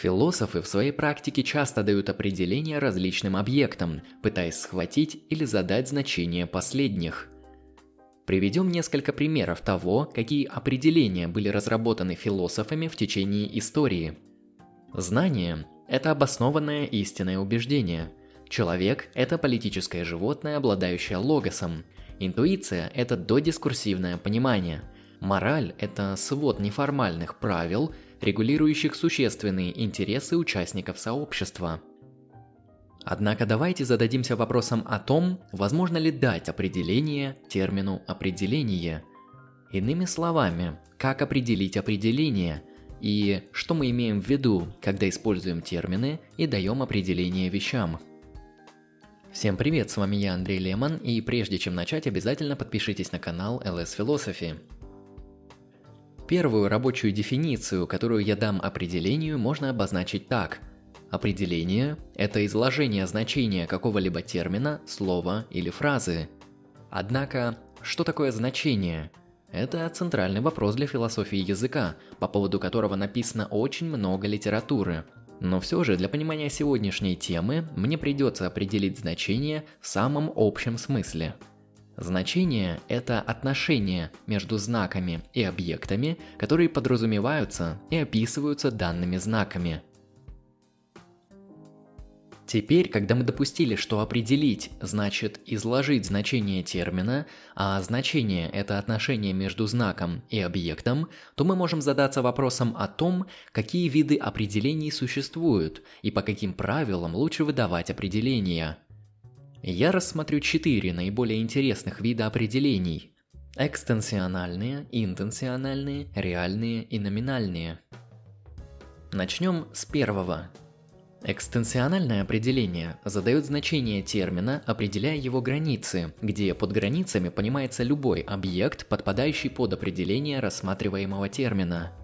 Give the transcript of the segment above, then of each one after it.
Философы в своей практике часто дают определения различным объектам, пытаясь схватить или задать значение последних. Приведем несколько примеров того, какие определения были разработаны философами в течение истории. Знание – это обоснованное истинное убеждение. Человек – это политическое животное, обладающее логосом. Интуиция – это додискурсивное понимание. Мораль – это свод неформальных правил – регулирующих существенные интересы участников сообщества. Однако давайте зададимся вопросом о том, возможно ли дать определение термину «определение». Иными словами, как определить определение и что мы имеем в виду, когда используем термины и даем определение вещам. Всем привет, с вами я Андрей Лемон, и прежде чем начать, обязательно подпишитесь на канал LS Philosophy. Первую рабочую дефиницию, которую я дам определению, можно обозначить так. Определение – это изложение значения какого-либо термина, слова или фразы. Однако, что такое значение? Это центральный вопрос для философии языка, по поводу которого написано очень много литературы. Но все же для понимания сегодняшней темы мне придется определить значение в самом общем смысле – Значение – это отношения между знаками и объектами, которые подразумеваются и описываются данными знаками. Теперь, когда мы допустили, что определить значит изложить значение термина, а значение – это отношение между знаком и объектом, то мы можем задаться вопросом о том, какие виды определений существуют и по каким правилам лучше выдавать определения – я рассмотрю четыре наиболее интересных вида определений. Экстенсиональные, интенсиональные, реальные и номинальные. Начнем с первого. Экстенсиональное определение задает значение термина, определяя его границы, где под границами понимается любой объект, подпадающий под определение рассматриваемого термина –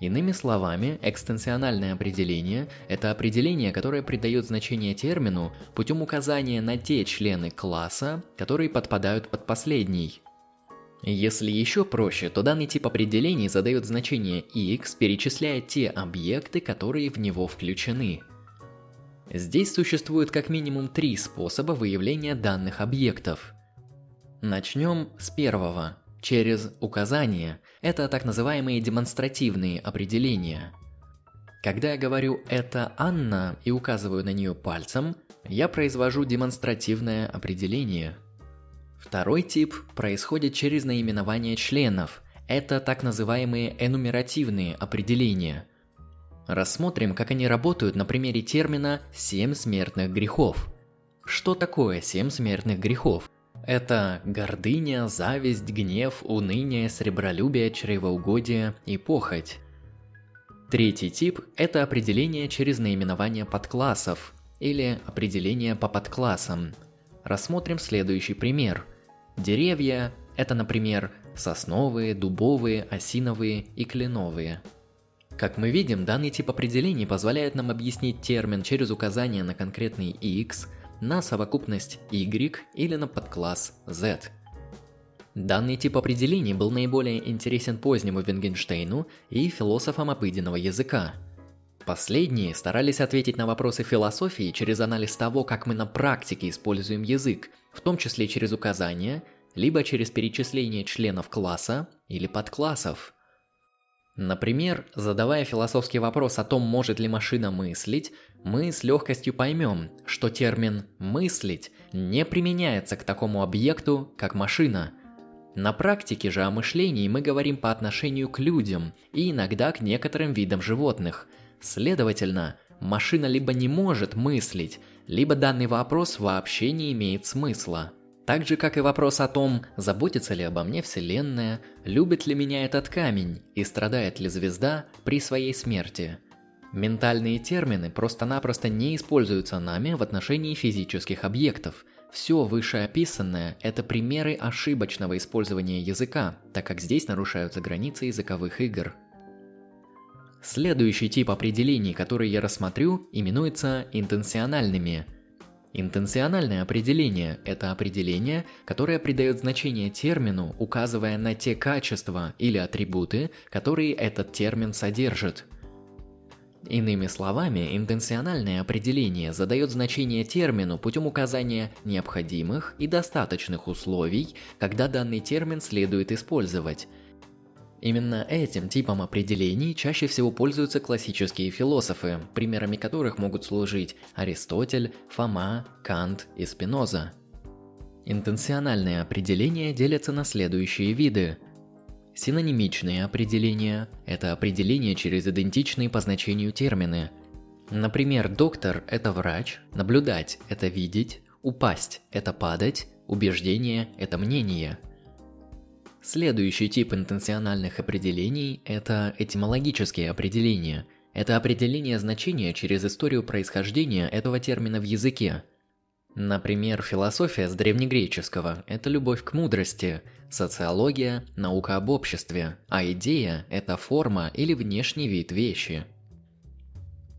Иными словами, экстенсиональное определение – это определение, которое придает значение термину путем указания на те члены класса, которые подпадают под последний. Если еще проще, то данный тип определений задает значение x, перечисляя те объекты, которые в него включены. Здесь существует как минимум три способа выявления данных объектов. Начнем с первого – через указания. Это так называемые демонстративные определения. Когда я говорю «это Анна» и указываю на нее пальцем, я произвожу демонстративное определение. Второй тип происходит через наименование членов. Это так называемые энумеративные определения. Рассмотрим, как они работают на примере термина «семь смертных грехов». Что такое семь смертных грехов? Это гордыня, зависть, гнев, уныние, сребролюбие, чревоугодие и похоть. Третий тип – это определение через наименование подклассов или определение по подклассам. Рассмотрим следующий пример. Деревья – это, например, сосновые, дубовые, осиновые и кленовые. Как мы видим, данный тип определений позволяет нам объяснить термин через указание на конкретный x – на совокупность Y или на подкласс Z. Данный тип определений был наиболее интересен позднему Вингенштейну и философам обыденного языка. Последние старались ответить на вопросы философии через анализ того, как мы на практике используем язык, в том числе через указания, либо через перечисление членов класса или подклассов. Например, задавая философский вопрос о том, может ли машина мыслить, мы с легкостью поймем, что термин «мыслить» не применяется к такому объекту, как машина. На практике же о мышлении мы говорим по отношению к людям и иногда к некоторым видам животных. Следовательно, машина либо не может мыслить, либо данный вопрос вообще не имеет смысла. Так же, как и вопрос о том, заботится ли обо мне Вселенная, любит ли меня этот камень и страдает ли звезда при своей смерти. Ментальные термины просто-напросто не используются нами в отношении физических объектов. Все вышеописанное – это примеры ошибочного использования языка, так как здесь нарушаются границы языковых игр. Следующий тип определений, который я рассмотрю, именуется интенсиональными – Интенциональное определение – это определение, которое придает значение термину, указывая на те качества или атрибуты, которые этот термин содержит. Иными словами, интенциональное определение задает значение термину путем указания необходимых и достаточных условий, когда данный термин следует использовать. Именно этим типом определений чаще всего пользуются классические философы, примерами которых могут служить Аристотель, Фома, Кант и Спиноза. Интенциональные определения делятся на следующие виды – Синонимичные определения – это определения через идентичные по значению термины. Например, доктор – это врач, наблюдать – это видеть, упасть – это падать, убеждение – это мнение. Следующий тип интенциональных определений – это этимологические определения. Это определение значения через историю происхождения этого термина в языке – Например, философия с древнегреческого – это любовь к мудрости, социология – наука об обществе, а идея – это форма или внешний вид вещи.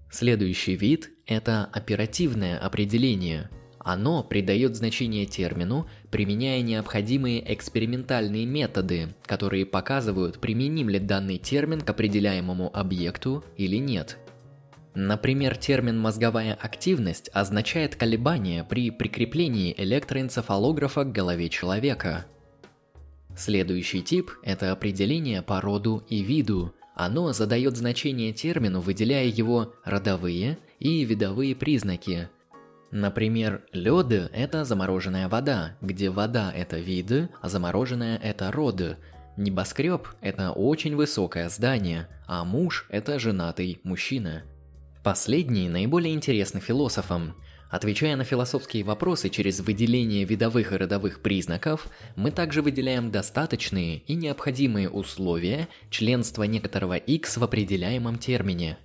Следующий вид – это оперативное определение. Оно придает значение термину, применяя необходимые экспериментальные методы, которые показывают, применим ли данный термин к определяемому объекту или нет – Например, термин «мозговая активность» означает колебание при прикреплении электроэнцефалографа к голове человека. Следующий тип – это определение по роду и виду. Оно задает значение термину, выделяя его родовые и видовые признаки. Например, лед – это замороженная вода, где вода – это виды, а замороженная – это роды. Небоскреб – это очень высокое здание, а муж – это женатый мужчина. Последний наиболее интересны философам. Отвечая на философские вопросы через выделение видовых и родовых признаков, мы также выделяем достаточные и необходимые условия членства некоторого X в определяемом термине.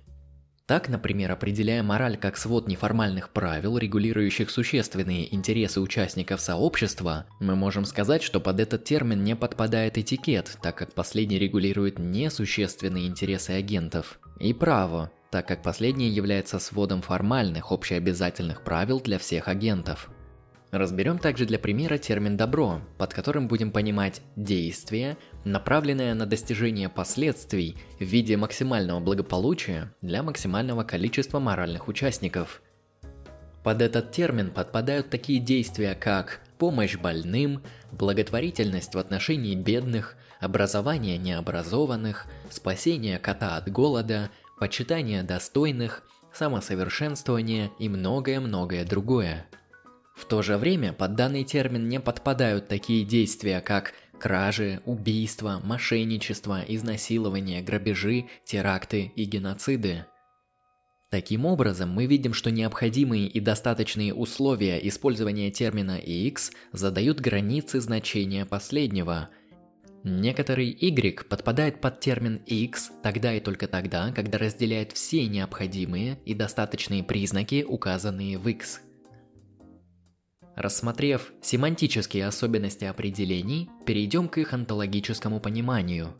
Так, например, определяя мораль как свод неформальных правил, регулирующих существенные интересы участников сообщества, мы можем сказать, что под этот термин не подпадает этикет, так как последний регулирует несущественные интересы агентов, и право, так как последнее является сводом формальных общеобязательных правил для всех агентов. Разберем также для примера термин «добро», под которым будем понимать действие, направленное на достижение последствий в виде максимального благополучия для максимального количества моральных участников. Под этот термин подпадают такие действия, как помощь больным, благотворительность в отношении бедных, образование необразованных, спасение кота от голода – почитание достойных, самосовершенствование и многое-многое другое. В то же время под данный термин не подпадают такие действия, как кражи, убийства, мошенничество, изнасилование, грабежи, теракты и геноциды. Таким образом, мы видим, что необходимые и достаточные условия использования термина X задают границы значения последнего – Некоторый Y подпадает под термин X тогда и только тогда, когда разделяет все необходимые и достаточные признаки, указанные в X. Рассмотрев семантические особенности определений, перейдем к их онтологическому пониманию.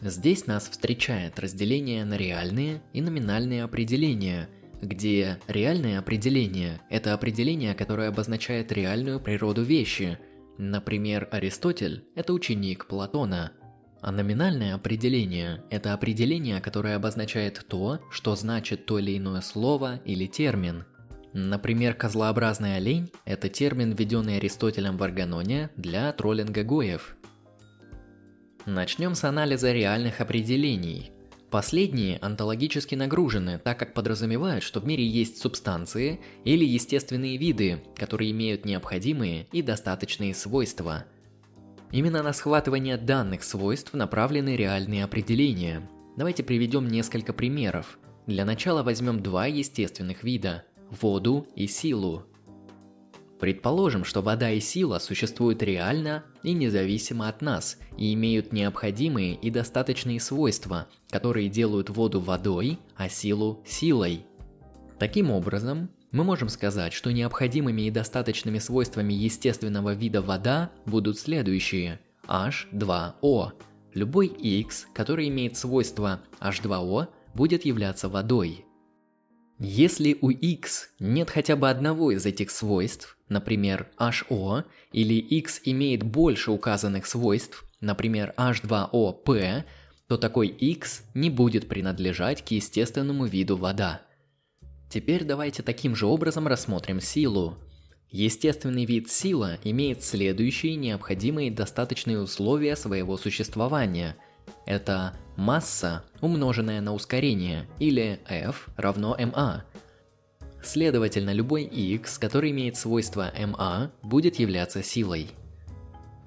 Здесь нас встречает разделение на реальные и номинальные определения, где реальное определение – это определение, которое обозначает реальную природу вещи – Например, Аристотель – это ученик Платона, а номинальное определение – это определение, которое обозначает то, что значит то или иное слово или термин. Например, козлообразный олень – это термин, введенный Аристотелем в Арганоне для троллинга гоев. Начнем с анализа реальных определений – Последние онтологически нагружены, так как подразумевают, что в мире есть субстанции или естественные виды, которые имеют необходимые и достаточные свойства. Именно на схватывание данных свойств направлены реальные определения. Давайте приведем несколько примеров. Для начала возьмем два естественных вида – воду и силу. Предположим, что вода и сила существуют реально и независимо от нас и имеют необходимые и достаточные свойства, которые делают воду водой, а силу силой. Таким образом, мы можем сказать, что необходимыми и достаточными свойствами естественного вида вода будут следующие H2O. Любой X, который имеет свойство H2O, будет являться водой. Если у X нет хотя бы одного из этих свойств, например, HO, или X имеет больше указанных свойств, например, H2OP, то такой x не будет принадлежать к естественному виду вода. Теперь давайте таким же образом рассмотрим силу. Естественный вид сила имеет следующие необходимые достаточные условия своего существования. Это масса, умноженная на ускорение, или F равно ma. Следовательно, любой x, который имеет свойство ma, будет являться силой.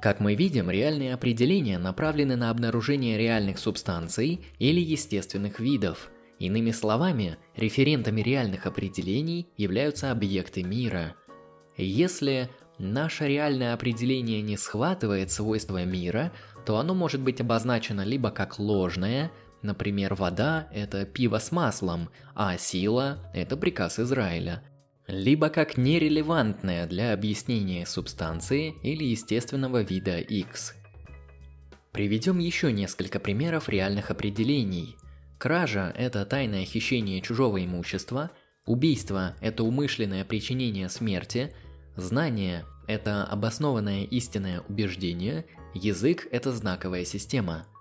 Как мы видим, реальные определения направлены на обнаружение реальных субстанций или естественных видов. Иными словами, референтами реальных определений являются объекты мира. Если наше реальное определение не схватывает свойства мира, то оно может быть обозначено либо как ложное, например, вода – это пиво с маслом, а сила – это приказ Израиля – либо как нерелевантная для объяснения субстанции или естественного вида X. Приведем еще несколько примеров реальных определений. Кража – это тайное хищение чужого имущества, убийство – это умышленное причинение смерти, знание – это обоснованное истинное убеждение, язык – это знаковая система –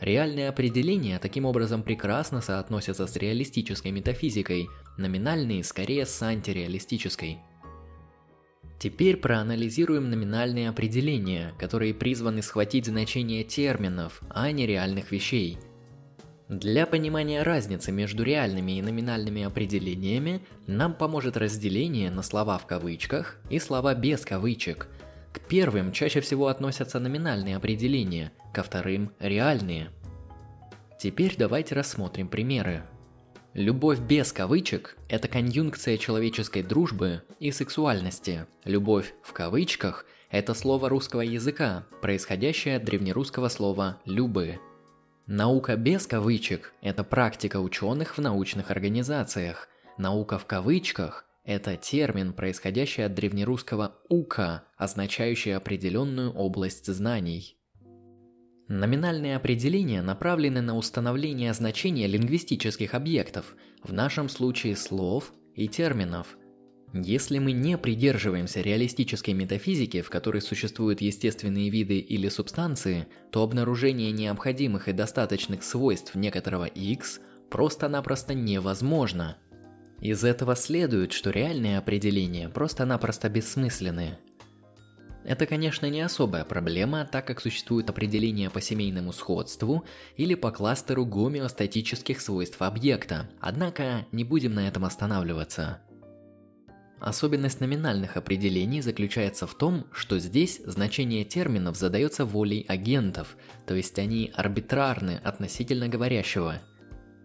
Реальные определения таким образом прекрасно соотносятся с реалистической метафизикой, номинальные скорее с антиреалистической. Теперь проанализируем номинальные определения, которые призваны схватить значение терминов, а не реальных вещей. Для понимания разницы между реальными и номинальными определениями нам поможет разделение на слова в кавычках и слова без кавычек – к первым чаще всего относятся номинальные определения, ко вторым – реальные. Теперь давайте рассмотрим примеры. Любовь без кавычек – это конъюнкция человеческой дружбы и сексуальности. Любовь в кавычках – это слово русского языка, происходящее от древнерусского слова «любы». Наука без кавычек – это практика ученых в научных организациях. Наука в кавычках это термин, происходящий от древнерусского «ука», означающий определенную область знаний. Номинальные определения направлены на установление значения лингвистических объектов, в нашем случае слов и терминов. Если мы не придерживаемся реалистической метафизики, в которой существуют естественные виды или субстанции, то обнаружение необходимых и достаточных свойств некоторого x просто-напросто невозможно – из этого следует, что реальные определения просто-напросто бессмысленны. Это, конечно, не особая проблема, так как существуют определения по семейному сходству или по кластеру гомеостатических свойств объекта, однако не будем на этом останавливаться. Особенность номинальных определений заключается в том, что здесь значение терминов задается волей агентов, то есть они арбитрарны относительно говорящего –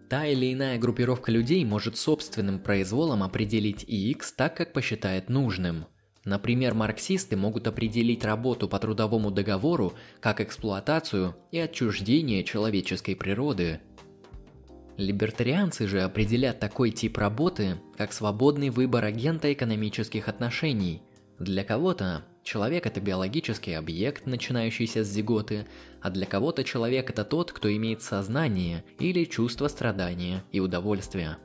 Та или иная группировка людей может собственным произволом определить X так, как посчитает нужным. Например, марксисты могут определить работу по трудовому договору как эксплуатацию и отчуждение человеческой природы. Либертарианцы же определят такой тип работы как свободный выбор агента экономических отношений. Для кого-то Человек – это биологический объект, начинающийся с зиготы, а для кого-то человек – это тот, кто имеет сознание или чувство страдания и удовольствия.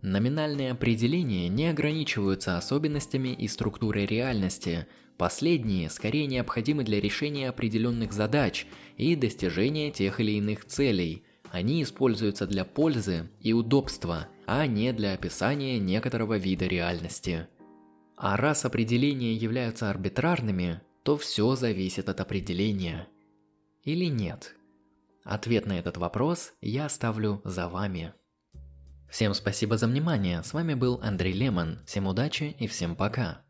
Номинальные определения не ограничиваются особенностями и структурой реальности. Последние скорее необходимы для решения определенных задач и достижения тех или иных целей. Они используются для пользы и удобства, а не для описания некоторого вида реальности. А раз определения являются арбитрарными, то все зависит от определения. Или нет? Ответ на этот вопрос я оставлю за вами. Всем спасибо за внимание, с вами был Андрей Лемон, всем удачи и всем пока.